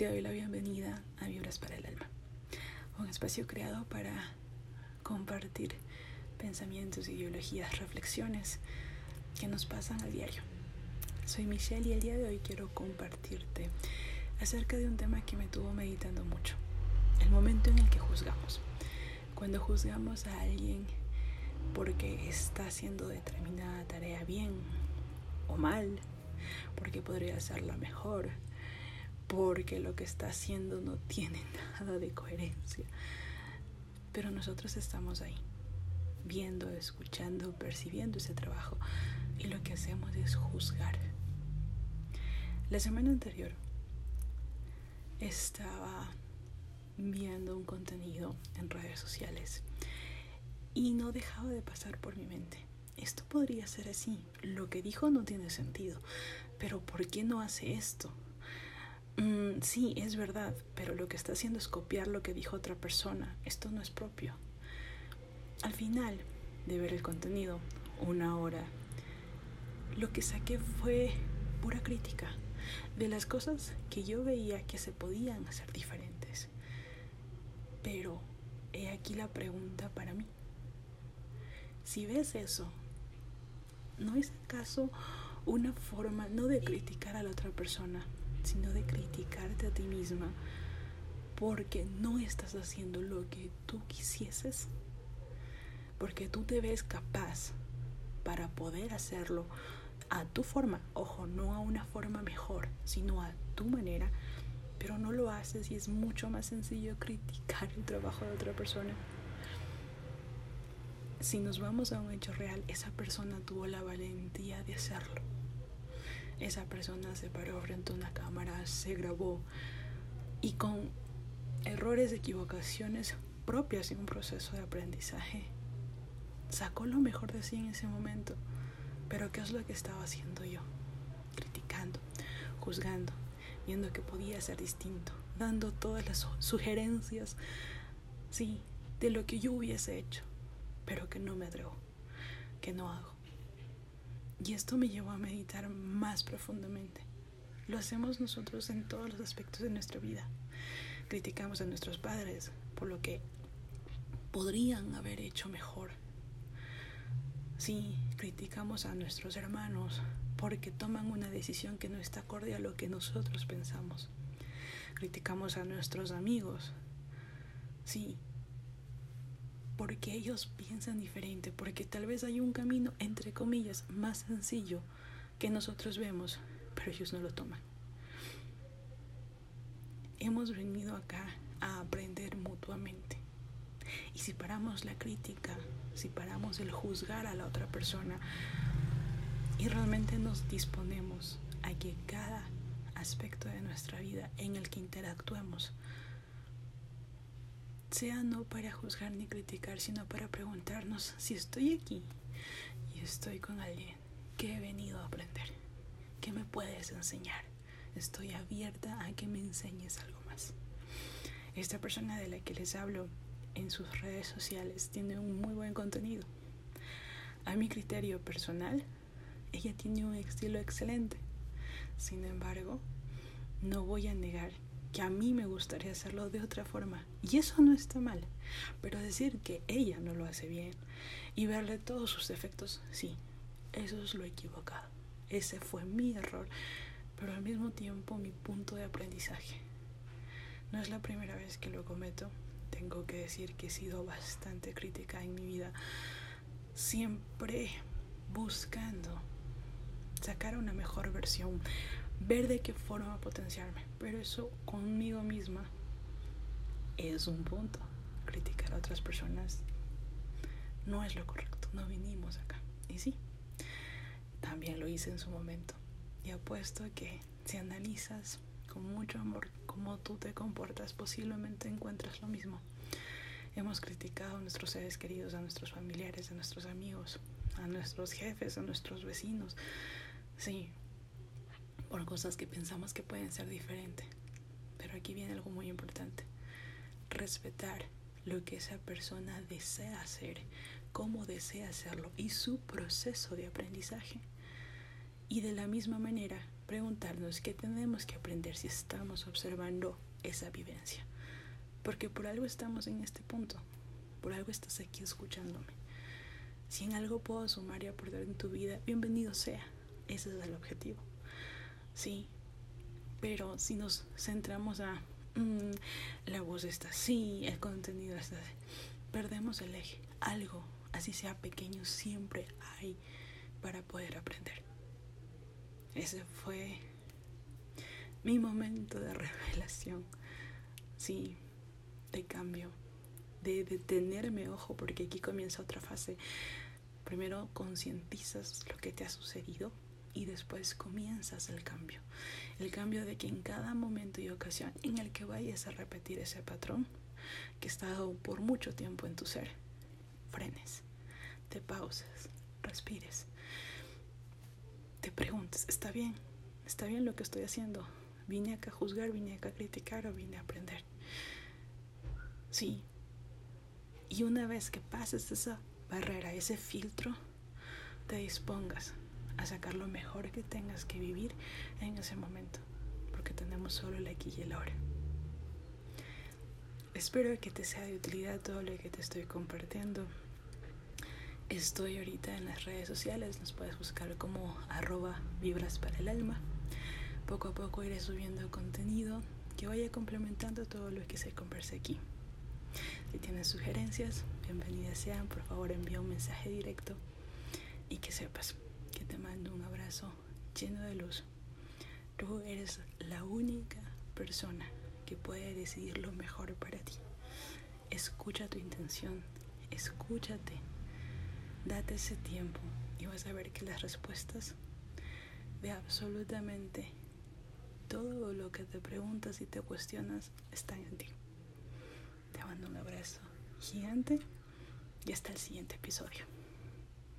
Te doy la bienvenida a Vibras para el Alma, un espacio creado para compartir pensamientos, ideologías, reflexiones que nos pasan al diario. Soy Michelle y el día de hoy quiero compartirte acerca de un tema que me tuvo meditando mucho, el momento en el que juzgamos. Cuando juzgamos a alguien porque está haciendo determinada tarea bien o mal, porque podría hacerla mejor, porque lo que está haciendo no tiene nada de coherencia. Pero nosotros estamos ahí, viendo, escuchando, percibiendo ese trabajo y lo que hacemos es juzgar. La semana anterior estaba viendo un contenido en redes sociales y no dejaba de pasar por mi mente. Esto podría ser así. Lo que dijo no tiene sentido. Pero ¿por qué no hace esto? Mm, sí, es verdad, pero lo que está haciendo es copiar lo que dijo otra persona. Esto no es propio. Al final de ver el contenido, una hora, lo que saqué fue pura crítica de las cosas que yo veía que se podían hacer diferentes. Pero he aquí la pregunta para mí. Si ves eso, ¿no es acaso una forma no de criticar a la otra persona, sino de criticarte a ti misma porque no estás haciendo lo que tú quisieses, porque tú te ves capaz para poder hacerlo a tu forma, ojo, no a una forma mejor, sino a tu manera, pero no lo haces y es mucho más sencillo criticar el trabajo de otra persona. Si nos vamos a un hecho real, esa persona tuvo la valentía de hacerlo esa persona se paró frente a una cámara, se grabó y con errores, equivocaciones propias de un proceso de aprendizaje, sacó lo mejor de sí en ese momento. Pero ¿qué es lo que estaba haciendo yo? Criticando, juzgando, viendo que podía ser distinto, dando todas las sugerencias, sí, de lo que yo hubiese hecho, pero que no me atrevo, que no hago. Y esto me llevó a meditar más profundamente. Lo hacemos nosotros en todos los aspectos de nuestra vida. Criticamos a nuestros padres por lo que podrían haber hecho mejor. Sí, criticamos a nuestros hermanos porque toman una decisión que no está acorde a lo que nosotros pensamos. Criticamos a nuestros amigos. Sí, porque ellos piensan diferente, porque tal vez hay un camino, entre comillas, más sencillo que nosotros vemos, pero ellos no lo toman. Hemos venido acá a aprender mutuamente. Y si paramos la crítica, si paramos el juzgar a la otra persona y realmente nos disponemos a que cada aspecto de nuestra vida en el que interactuemos sea no para juzgar ni criticar, sino para preguntarnos si estoy aquí y estoy con alguien que he venido a aprender, ¿qué me puedes enseñar? Estoy abierta a que me enseñes algo más. Esta persona de la que les hablo en sus redes sociales tiene un muy buen contenido. A mi criterio personal, ella tiene un estilo excelente. Sin embargo, no voy a negar que a mí me gustaría hacerlo de otra forma. Y eso no está mal. Pero decir que ella no lo hace bien y verle todos sus defectos, sí, eso es lo equivocado. Ese fue mi error, pero al mismo tiempo mi punto de aprendizaje. No es la primera vez que lo cometo. Tengo que decir que he sido bastante crítica en mi vida, siempre buscando sacar una mejor versión, ver de qué forma potenciarme. Pero eso conmigo misma es un punto. Criticar a otras personas no es lo correcto. No vinimos acá. Y sí, también lo hice en su momento. Y apuesto que si analizas con mucho amor cómo tú te comportas, posiblemente encuentras lo mismo. Hemos criticado a nuestros seres queridos, a nuestros familiares, a nuestros amigos, a nuestros jefes, a nuestros vecinos. Sí, por cosas que pensamos que pueden ser diferentes. Pero aquí viene algo muy importante. Respetar lo que esa persona desea hacer, cómo desea hacerlo y su proceso de aprendizaje. Y de la misma manera, preguntarnos qué tenemos que aprender si estamos observando esa vivencia. Porque por algo estamos en este punto, por algo estás aquí escuchándome. Si en algo puedo sumar y aportar en tu vida, bienvenido sea. Ese es el objetivo. Sí, pero si nos centramos a mm, la voz está así, el contenido está así, perdemos el eje. Algo, así sea pequeño, siempre hay para poder aprender. Ese fue mi momento de revelación. Sí, de cambio, de detenerme, ojo, porque aquí comienza otra fase. Primero concientizas lo que te ha sucedido y después comienzas el cambio. El cambio de que en cada momento y ocasión en el que vayas a repetir ese patrón que ha estado por mucho tiempo en tu ser, frenes, te pausas, respires, te preguntes, ¿está bien? ¿Está bien lo que estoy haciendo? ¿Vine acá a juzgar, vine acá a criticar o vine a aprender? Sí. Y una vez que pases esa barrera, ese filtro, te dispongas a sacar lo mejor que tengas que vivir en ese momento, porque tenemos solo el aquí y el ahora. Espero que te sea de utilidad todo lo que te estoy compartiendo. Estoy ahorita en las redes sociales, nos puedes buscar como arroba vibras para el alma. Poco a poco iré subiendo contenido que vaya complementando todo lo que se conversa aquí. Si tienes sugerencias, bienvenidas sean. Por favor, envía un mensaje directo y que sepas que te mando un abrazo lleno de luz. Tú eres la única persona que puede decidir lo mejor para ti. Escucha tu intención, escúchate, date ese tiempo y vas a ver que las respuestas de absolutamente todo lo que te preguntas y te cuestionas están en ti. Te mando un abrazo gigante y hasta el siguiente episodio.